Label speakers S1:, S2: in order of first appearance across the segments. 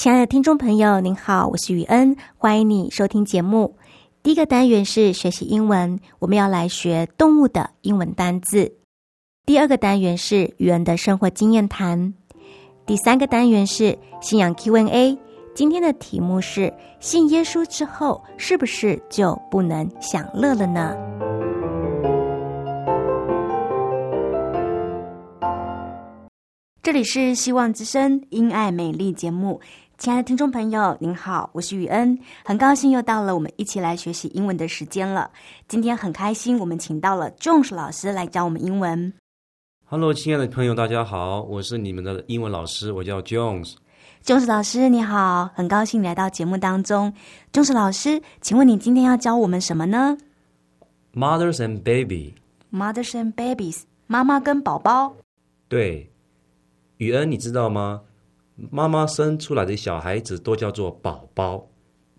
S1: 亲爱的听众朋友，您好，我是雨恩，欢迎你收听节目。第一个单元是学习英文，我们要来学动物的英文单字。第二个单元是雨恩的生活经验谈。第三个单元是信仰 Q&A。今天的题目是：信耶稣之后，是不是就不能享乐了呢？这里是希望之声因爱美丽节目。亲爱的听众朋友，您好，我是雨恩，很高兴又到了我们一起来学习英文的时间了。今天很开心，我们请到了 Jones 老师来教我们英文。
S2: Hello，亲爱的朋友，大家好，我是你们的英文老师，我叫 Jones。
S1: Jones 老师你好，很高兴来到节目当中。Jones 老师，请问你今天要教我们什么呢
S2: ？Mothers and baby。
S1: Mothers and babies，妈妈跟宝宝。
S2: 对，雨恩，你知道吗？妈妈生出来的小孩子都叫做宝宝，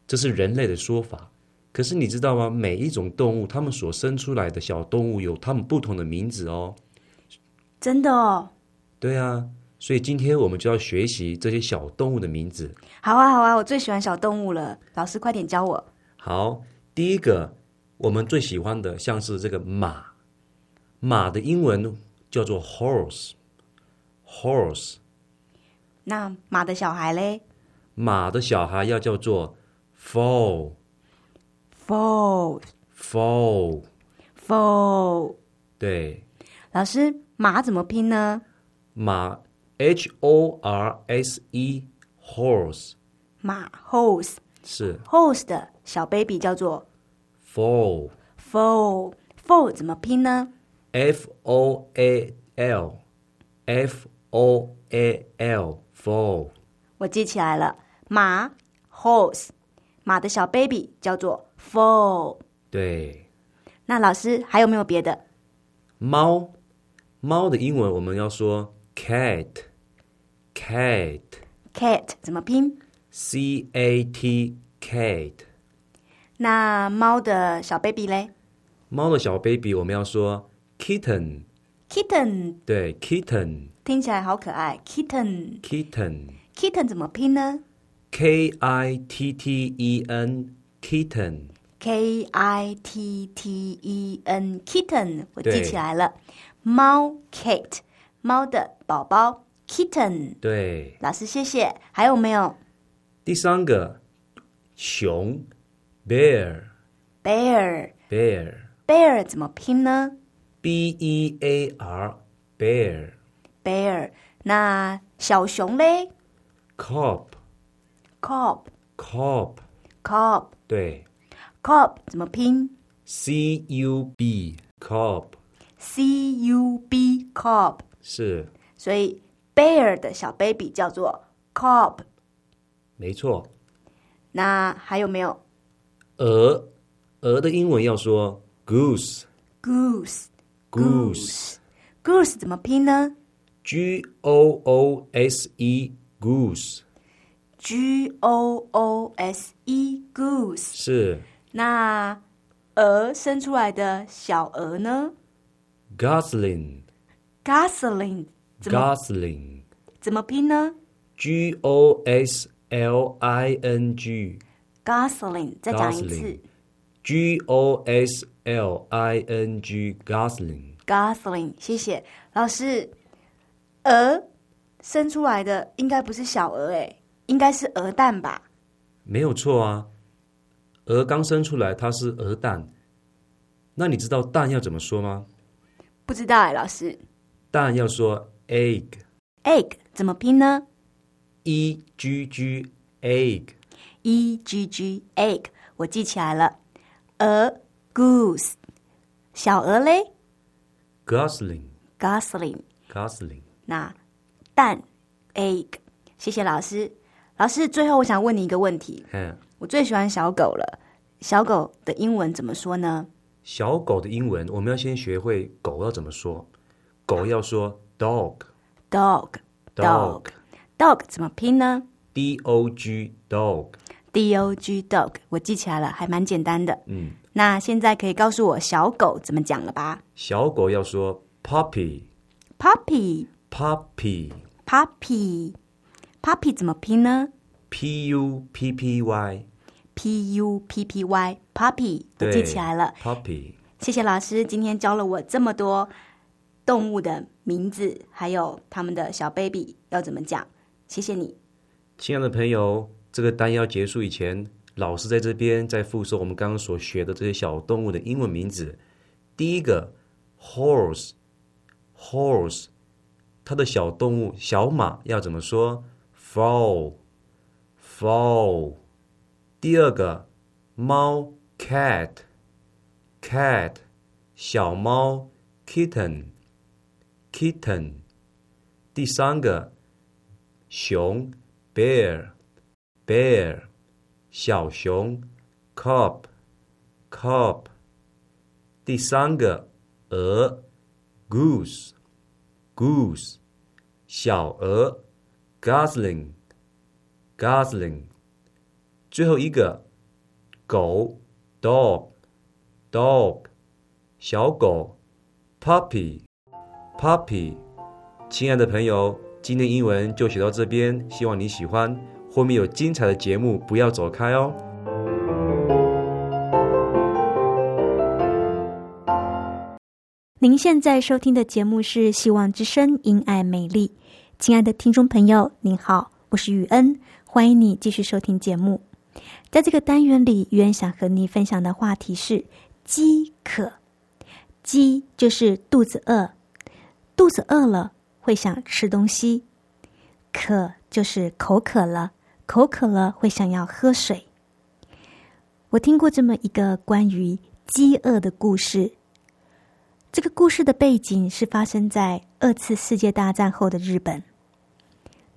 S2: 这是人类的说法。可是你知道吗？每一种动物，它们所生出来的小动物有它们不同的名字哦。
S1: 真的哦。
S2: 对啊，所以今天我们就要学习这些小动物的名字。
S1: 好啊，好啊，我最喜欢小动物了。老师，快点教我。
S2: 好，第一个我们最喜欢的像是这个马，马的英文叫做 horse，horse。
S1: 那马的小孩嘞？
S2: 马的小孩要叫做
S1: foal，foal，foal。
S2: 对。
S1: 老师，马怎么拼呢？
S2: 马 h o r s e，horse。
S1: 马 horse
S2: 是
S1: horse 的小 baby 叫做 foal，foal，foal 怎么拼呢
S2: ？f o a l，f o a l。foal，
S1: 我记起来了，马 horse，马的小 baby 叫做 foal。
S2: 对。
S1: 那老师还有没有别的？
S2: 猫，猫的英文我们要说 cat，cat，cat
S1: 怎么拼
S2: ？c a t cat。
S1: 那猫的小 baby 嘞？
S2: 猫的小 baby 我们要说
S1: kitten，kitten。
S2: 对，kitten。
S1: 听起来好可爱
S2: ，kitten，kitten，kitten
S1: 怎么拼呢
S2: ？K I T T E N，kitten，K
S1: I T T E N，kitten，我记起来了。猫，Kate，猫的宝宝，kitten。
S2: 对，
S1: 老师谢谢。还有没有？
S2: 第三个，熊
S1: ，bear，bear，bear，bear 怎么拼呢
S2: ？B E A R，bear。
S1: bear，那小熊嘞
S2: ？cop cop cop cop
S1: 对，cop 怎么拼
S2: ？c u b cop c
S1: u b cop
S2: 是，
S1: 所以 bear 的小 baby 叫做 cop
S2: 没错。
S1: 那还有没有？
S2: 鹅，鹅的英文要说
S1: goose，goose，goose，goose 怎么拼呢？
S2: G O O S E goose，G
S1: O O S E goose
S2: 是。
S1: 那鹅生出来的小鹅呢？
S2: Gosling，Gosling，
S1: 怎么拼呢？
S2: G O S L I N G，Gosling，
S1: 再讲一次。
S2: G O S L I N G gosling。
S1: Gosling，谢谢老师。鹅生出来的应该不是小鹅，哎，应该是鹅蛋吧？
S2: 没有错啊，鹅刚生出来它是鹅蛋。那你知道蛋要怎么说吗？
S1: 不知道哎，老师。
S2: 蛋要说
S1: egg，Egg 怎么拼呢
S2: e g g egg。
S1: ？E G G egg，我记起来了。鹅 goose，小鹅嘞
S2: Gosling
S1: Gosling。
S2: Gosling，
S1: 那蛋 egg，谢谢老师。老师，最后我想问你一个问题，
S2: 嗯，
S1: 我最喜欢小狗了。小狗的英文怎么说呢
S2: 小狗的英文我们要先学会狗要怎么说。狗要说 dog？Dog
S1: dog
S2: dog
S1: 怎么拼呢
S2: d o g dog。
S1: ？D O G dog，我记起来了，还蛮简单的。
S2: 嗯，
S1: 那现在可以告诉我小狗怎么讲了吧
S2: 小狗要说 puppy？Puppy
S1: puppy
S2: puppy
S1: puppy 怎么拼呢
S2: p u p p
S1: y？P U P P Y puppy，我
S2: 对
S1: 记起来了。
S2: puppy。
S1: 谢谢老师，今天教了我这么多动物的名字，还有他们的小 baby 要怎么讲。谢谢你。
S2: 亲爱的朋友，这个单要结束以前，老师在这边再复述我们刚刚所学的这些小动物的英文名字。第一个 horse，horse，它的小动物小马要怎么说？foal，foal。第二个猫 cat，cat，小猫 kitten，kitten。第三个熊 bear，bear，小熊 cub，cub。第三个鹅 goose，goose，小鹅 gosling，gosling。最后一个狗 dog，dog，小狗 puppy，puppy。亲爱的朋友，今天英文就学到这边，希望你喜欢。后面有精彩的节目，不要走开哦。
S3: 您现在收听的节目是《希望之声·因爱美丽》。亲爱的听众朋友，您好，我是雨恩，欢迎你继续收听节目。在这个单元里，雨恩想和你分享的话题是饥渴。饥就是肚子饿，肚子饿了会想吃东西；渴就是口渴了，口渴了会想要喝水。我听过这么一个关于饥饿的故事。这个故事的背景是发生在二次世界大战后的日本。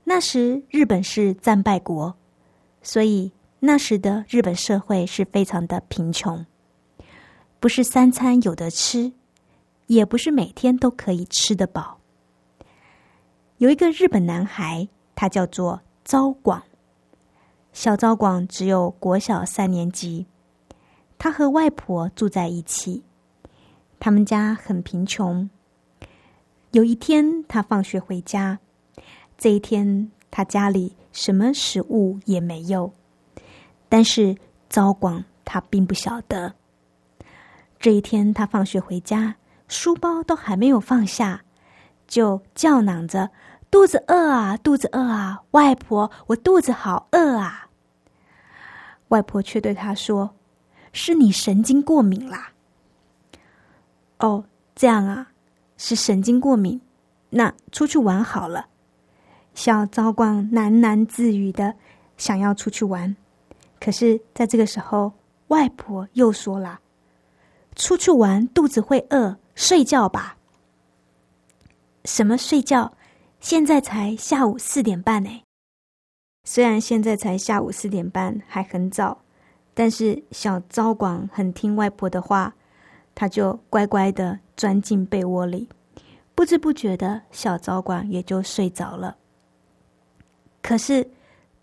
S3: 那时日本是战败国，所以那时的日本社会是非常的贫穷，不是三餐有得吃，也不是每天都可以吃得饱。有一个日本男孩，他叫做昭广。小昭广只有国小三年级，他和外婆住在一起。他们家很贫穷。有一天，他放学回家，这一天他家里什么食物也没有。但是昭广他并不晓得，这一天他放学回家，书包都还没有放下，就叫嚷着：“肚子饿啊，肚子饿啊！外婆，我肚子好饿啊！”外婆却对他说：“是你神经过敏啦。”哦，这样啊，是神经过敏。那出去玩好了。小昭光喃喃自语的想要出去玩，可是在这个时候，外婆又说了：“出去玩肚子会饿，睡觉吧。”什么睡觉？现在才下午四点半呢。虽然现在才下午四点半，还很早，但是小昭广很听外婆的话。他就乖乖的钻进被窝里，不知不觉的小昭广也就睡着了。可是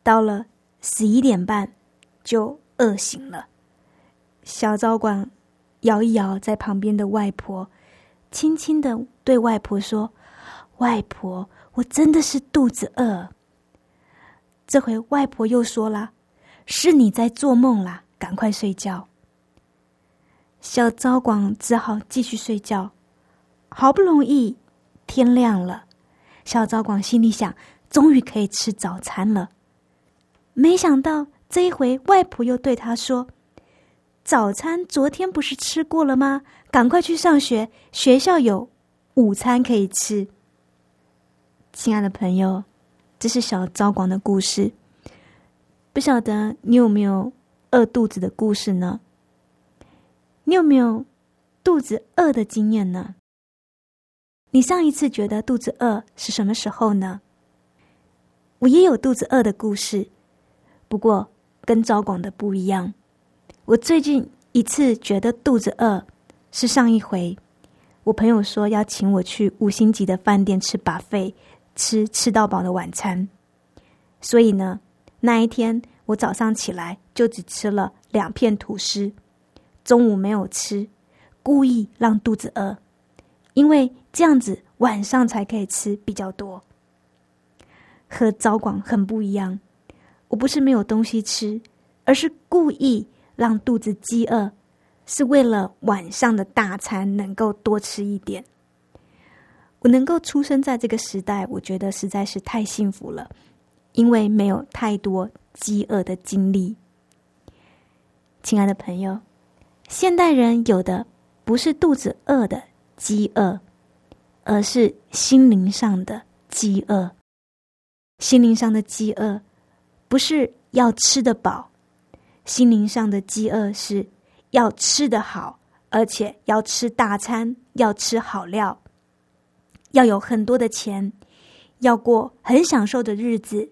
S3: 到了十一点半，就饿醒了。小昭广摇一摇在旁边的外婆，轻轻的对外婆说：“外婆，我真的是肚子饿。”这回外婆又说了：“是你在做梦啦，赶快睡觉。”小昭广只好继续睡觉。好不容易天亮了，小昭广心里想：终于可以吃早餐了。没想到这一回，外婆又对他说：“早餐昨天不是吃过了吗？赶快去上学，学校有午餐可以吃。”亲爱的朋友，这是小昭广的故事。不晓得你有没有饿肚子的故事呢？你有没有肚子饿的经验呢？你上一次觉得肚子饿是什么时候呢？我也有肚子饿的故事，不过跟昭广的不一样。我最近一次觉得肚子饿是上一回，我朋友说要请我去五星级的饭店吃把费，吃吃到饱的晚餐，所以呢。那一天，我早上起来就只吃了两片吐司，中午没有吃，故意让肚子饿，因为这样子晚上才可以吃比较多。和早广很不一样，我不是没有东西吃，而是故意让肚子饥饿，是为了晚上的大餐能够多吃一点。我能够出生在这个时代，我觉得实在是太幸福了。因为没有太多饥饿的经历，亲爱的朋友，现代人有的不是肚子饿的饥饿，而是心灵上的饥饿。心灵上的饥饿不是要吃得饱，心灵上的饥饿是要吃得好，而且要吃大餐，要吃好料，要有很多的钱，要过很享受的日子。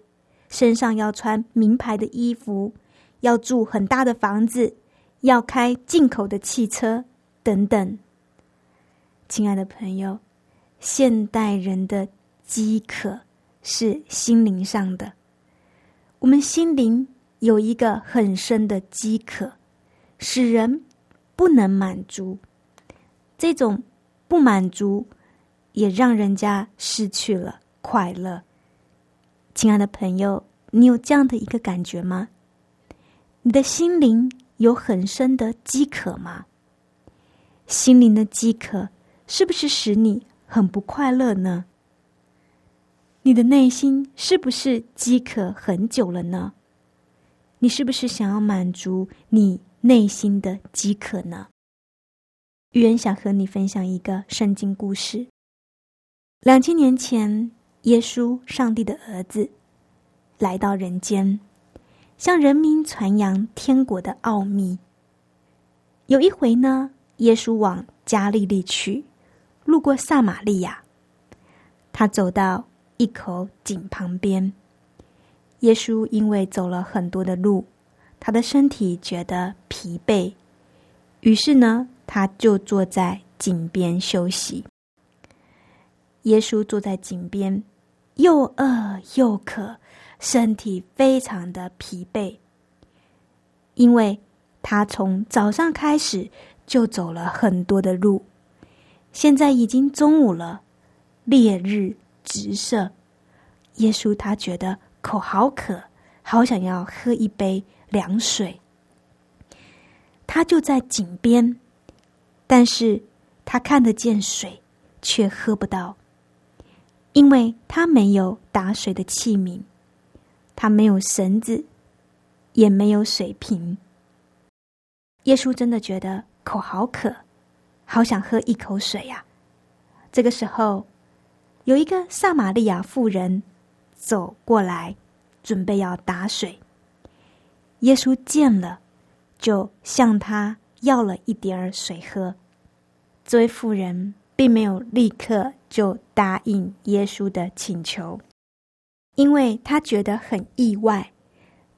S3: 身上要穿名牌的衣服，要住很大的房子，要开进口的汽车，等等。亲爱的朋友，现代人的饥渴是心灵上的，我们心灵有一个很深的饥渴，使人不能满足。这种不满足，也让人家失去了快乐。亲爱的朋友，你有这样的一个感觉吗？你的心灵有很深的饥渴吗？心灵的饥渴是不是使你很不快乐呢？你的内心是不是饥渴很久了呢？你是不是想要满足你内心的饥渴呢？玉恩想和你分享一个圣经故事。两千年前。耶稣，上帝的儿子，来到人间，向人民传扬天国的奥秘。有一回呢，耶稣往加利利去，路过撒玛利亚，他走到一口井旁边。耶稣因为走了很多的路，他的身体觉得疲惫，于是呢，他就坐在井边休息。耶稣坐在井边。又饿又渴，身体非常的疲惫，因为他从早上开始就走了很多的路，现在已经中午了，烈日直射。耶稣他觉得口好渴，好想要喝一杯凉水，他就在井边，但是他看得见水，却喝不到。因为他没有打水的器皿，他没有绳子，也没有水瓶。耶稣真的觉得口好渴，好想喝一口水呀。这个时候，有一个撒玛利亚妇人走过来，准备要打水。耶稣见了，就向他要了一点儿水喝。这位妇人。并没有立刻就答应耶稣的请求，因为他觉得很意外，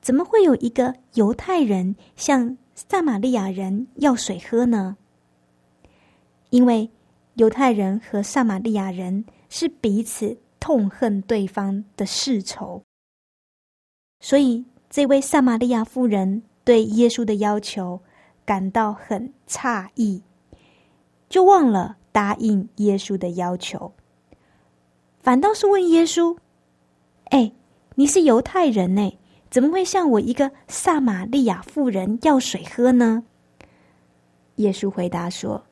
S3: 怎么会有一个犹太人向撒玛利亚人要水喝呢？因为犹太人和撒玛利亚人是彼此痛恨对方的世仇，所以这位撒玛利亚妇人对耶稣的要求感到很诧异，就忘了。答应耶稣的要求，反倒是问耶稣：“哎，你是犹太人呢，怎么会向我一个撒玛利亚妇人要水喝呢？”耶稣回答说：“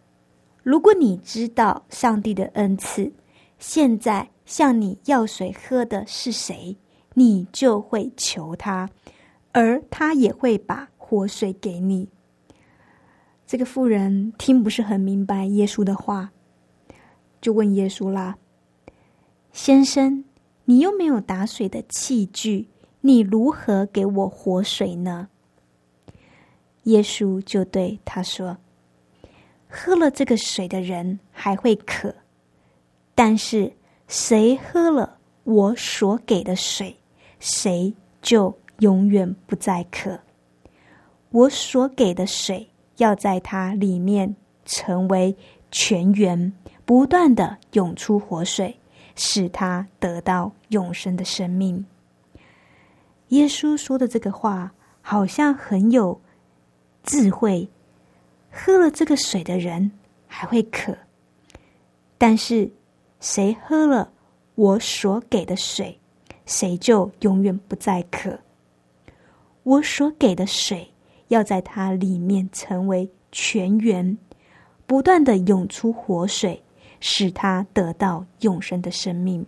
S3: 如果你知道上帝的恩赐，现在向你要水喝的是谁，你就会求他，而他也会把活水给你。”这个妇人听不是很明白耶稣的话，就问耶稣啦：“先生，你又没有打水的器具，你如何给我活水呢？”耶稣就对他说：“喝了这个水的人还会渴，但是谁喝了我所给的水，谁就永远不再渴。我所给的水要在它里面成为泉源，不断的涌出活水，使它得到永生的生命。”耶稣说的这个话，好像很有。智慧，喝了这个水的人还会渴，但是谁喝了我所给的水，谁就永远不再渴。我所给的水要在它里面成为泉源，不断的涌出活水，使他得到永生的生命。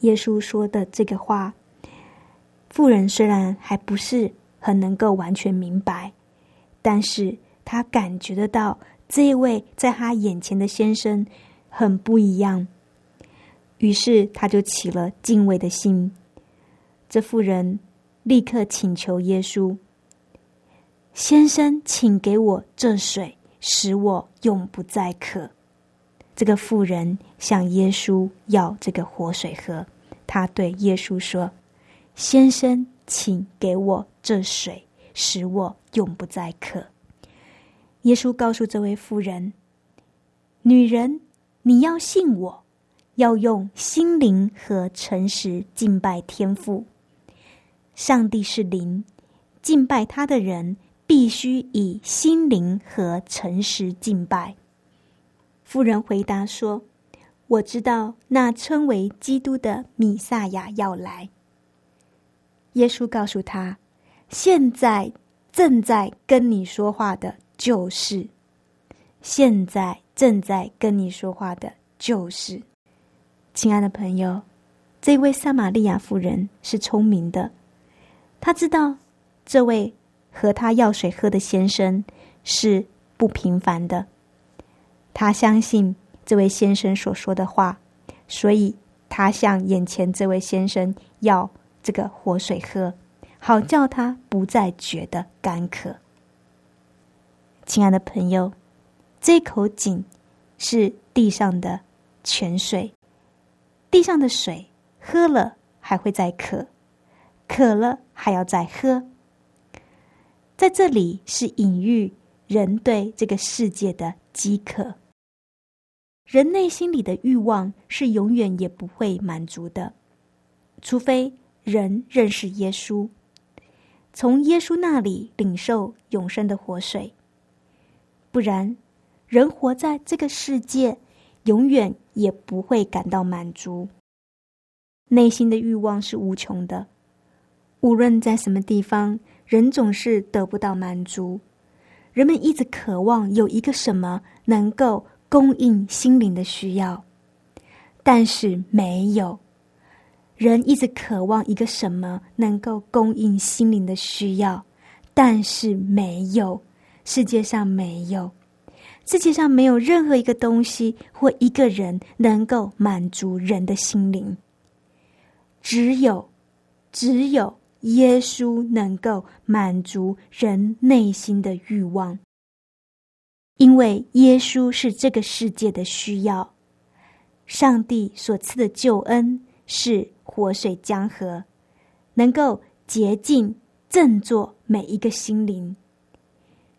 S3: 耶稣说的这个话，富人虽然还不是。很能够完全明白，但是他感觉得到这一位在他眼前的先生很不一样，于是他就起了敬畏的心。这妇人立刻请求耶稣：“先生，请给我这水，使我永不再渴。”这个妇人向耶稣要这个活水喝，他对耶稣说：“先生。”请给我这水，使我永不再渴。耶稣告诉这位妇人：“女人，你要信我，要用心灵和诚实敬拜天父。上帝是灵，敬拜他的人必须以心灵和诚实敬拜。”妇人回答说：“我知道那称为基督的米撒亚要来。”耶稣告诉他：“现在正在跟你说话的，就是现在正在跟你说话的，就是亲爱的朋友。这位撒玛利亚妇人是聪明的，她知道这位和他要水喝的先生是不平凡的。他相信这位先生所说的话，所以他向眼前这位先生要。”这个活水喝，好叫他不再觉得干渴。亲爱的朋友，这口井是地上的泉水，地上的水喝了还会再渴，渴了还要再喝。在这里是隐喻人对这个世界的饥渴，人内心里的欲望是永远也不会满足的，除非。人认识耶稣，从耶稣那里领受永生的活水。不然，人活在这个世界，永远也不会感到满足。内心的欲望是无穷的，无论在什么地方，人总是得不到满足。人们一直渴望有一个什么能够供应心灵的需要，但是没有。人一直渴望一个什么能够供应心灵的需要，但是没有，世界上没有，世界上没有任何一个东西或一个人能够满足人的心灵。只有，只有耶稣能够满足人内心的欲望，因为耶稣是这个世界的需要，上帝所赐的救恩是。活水江河，能够洁净、振作每一个心灵。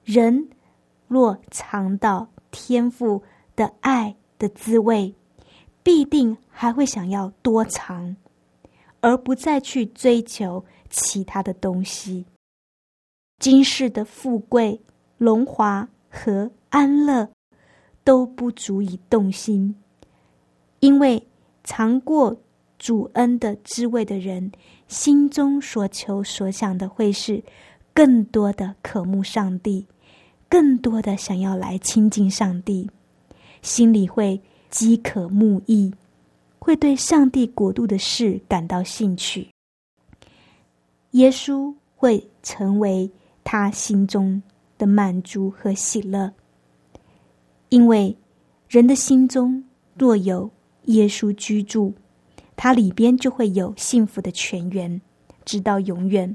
S3: 人若尝到天赋的爱的滋味，必定还会想要多尝，而不再去追求其他的东西。今世的富贵、荣华和安乐都不足以动心，因为尝过。主恩的滋味的人，心中所求所想的会是更多的渴慕上帝，更多的想要来亲近上帝，心里会饥渴慕义，会对上帝国度的事感到兴趣。耶稣会成为他心中的满足和喜乐，因为人的心中若有耶稣居住，他里边就会有幸福的泉源，直到永远。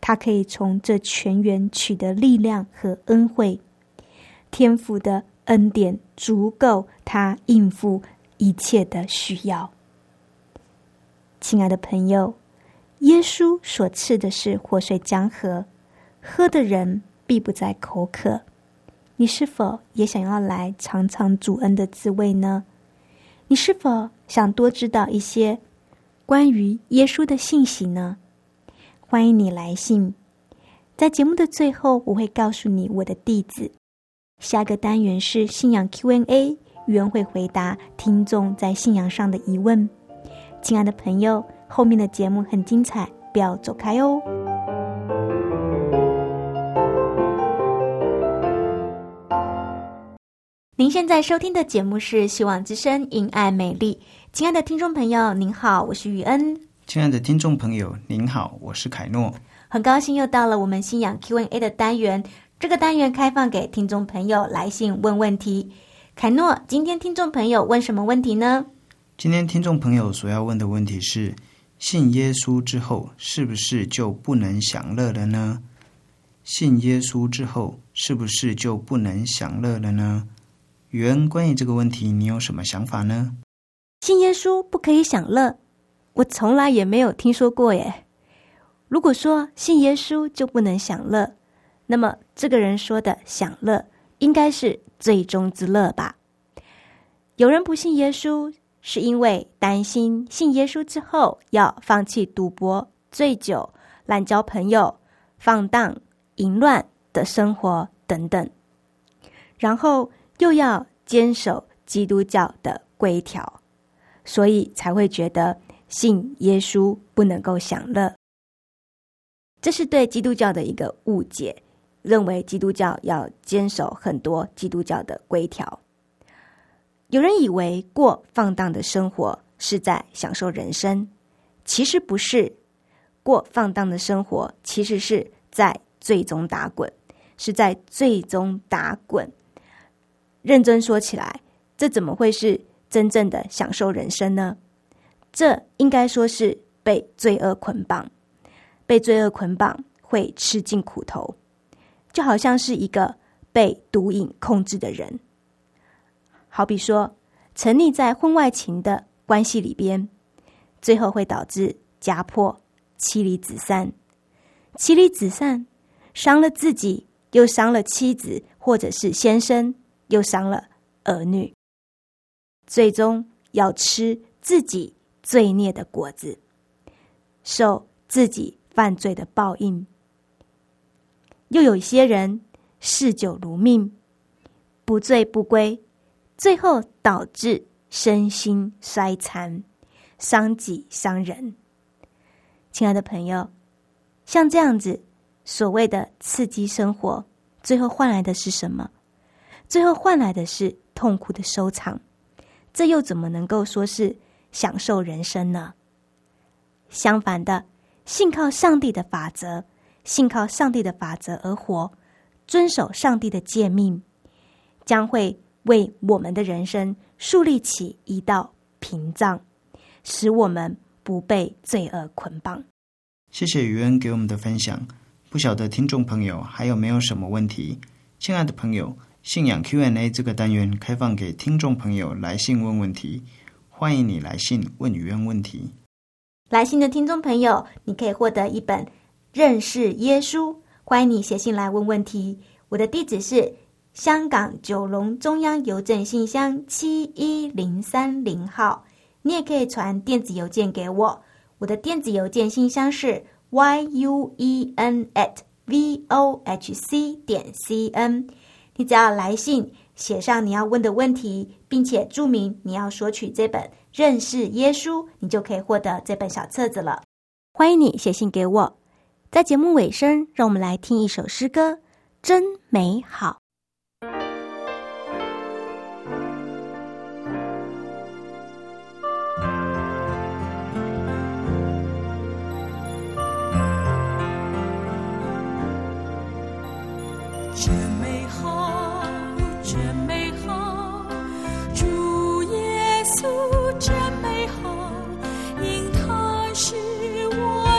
S3: 他可以从这泉源取得力量和恩惠，天赋的恩典足够他应付一切的需要。亲爱的朋友。耶稣所赐的是活水江河，喝的人必不再口渴。你是否也想要来尝尝主恩的滋味呢？你是否想多知道一些关于耶稣的信息呢？欢迎你来信，在节目的最后，我会告诉你我的地址。下个单元是信仰 Q&A，原会回答听众在信仰上的疑问。亲爱的朋友。后面的节目很精彩，不要走开哦！
S4: 您现在收听的节目是《希望之声·因爱美丽》。亲爱的听众朋友，您好，我是雨恩。
S5: 亲爱的听众朋友，您好，我是凯诺。
S4: 很高兴又到了我们信仰 Q&A 的单元，这个单元开放给听众朋友来信问问题。凯诺，今天听众朋友问什么问题呢？
S5: 今天听众朋友所要问的问题是。信耶稣之后，是不是就不能享乐了呢？信耶稣之后，是不是就不能享乐了呢？宇恩，关于这个问题，你有什么想法呢？
S4: 信耶稣不可以享乐，我从来也没有听说过耶。如果说信耶稣就不能享乐，那么这个人说的享乐，应该是最终之乐吧？有人不信耶稣。是因为担心信耶稣之后要放弃赌博、醉酒、滥交朋友、放荡、淫乱的生活等等，然后又要坚守基督教的规条，所以才会觉得信耶稣不能够享乐。这是对基督教的一个误解，认为基督教要坚守很多基督教的规条。有人以为过放荡的生活是在享受人生，其实不是。过放荡的生活其实是在最终打滚，是在最终打滚。认真说起来，这怎么会是真正的享受人生呢？这应该说是被罪恶捆绑，被罪恶捆绑会吃尽苦头，就好像是一个被毒瘾控制的人。好比说，沉溺在婚外情的关系里边，最后会导致家破、妻离子散。妻离子散，伤了自己，又伤了妻子，或者是先生，又伤了儿女，最终要吃自己罪孽的果子，受自己犯罪的报应。又有一些人嗜酒如命，不醉不归。最后导致身心衰残，伤己伤人。亲爱的朋友，像这样子所谓的刺激生活，最后换来的是什么？最后换来的是痛苦的收场。这又怎么能够说是享受人生呢？相反的，信靠上帝的法则，信靠上帝的法则而活，遵守上帝的诫命，将会。为我们的人生树立起一道屏障，使我们不被罪恶捆绑。
S5: 谢谢余恩给我们的分享。不晓得听众朋友还有没有什么问题？亲爱的朋友，信仰 Q&A 这个单元开放给听众朋友来信问问题，欢迎你来信问余恩问题。
S4: 来信的听众朋友，你可以获得一本《认识耶稣》，欢迎你写信来问问题。我的地址是。香港九龙中央邮政信箱七一零三零号，你也可以传电子邮件给我。我的电子邮件信箱是 y u e n at v o h c 点 c n。你只要来信写上你要问的问题，并且注明你要索取这本《认识耶稣》，你就可以获得这本小册子了。欢迎你写信给我。在节目尾声，让我们来听一首诗歌。真美好。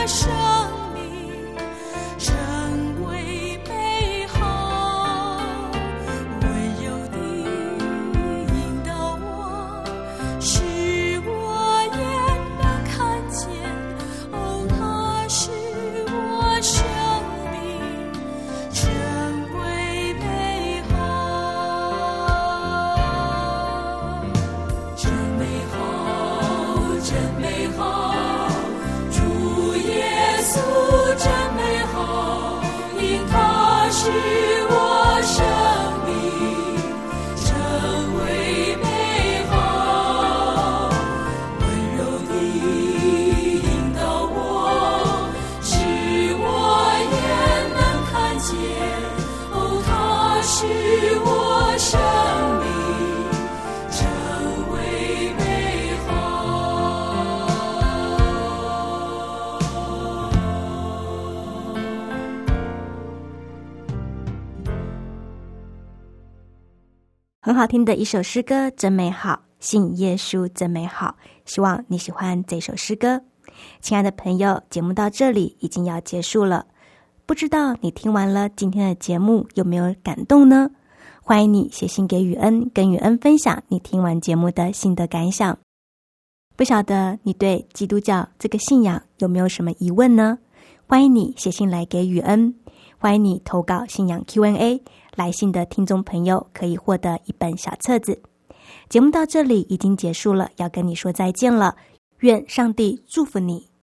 S6: 我
S4: 很好听的一首诗歌，真美好，信耶稣真美好。希望你喜欢这首诗歌，亲爱的朋友。节目到这里已经要结束了，不知道你听完了今天的节目有没有感动呢？欢迎你写信给雨恩，跟雨恩分享你听完节目的心得感想。不晓得你对基督教这个信仰有没有什么疑问呢？欢迎你写信来给雨恩，欢迎你投稿信仰 Q&A。来信的听众朋友可以获得一本小册子。节目到这里已经结束了，要跟你说再见了。愿上帝祝福你。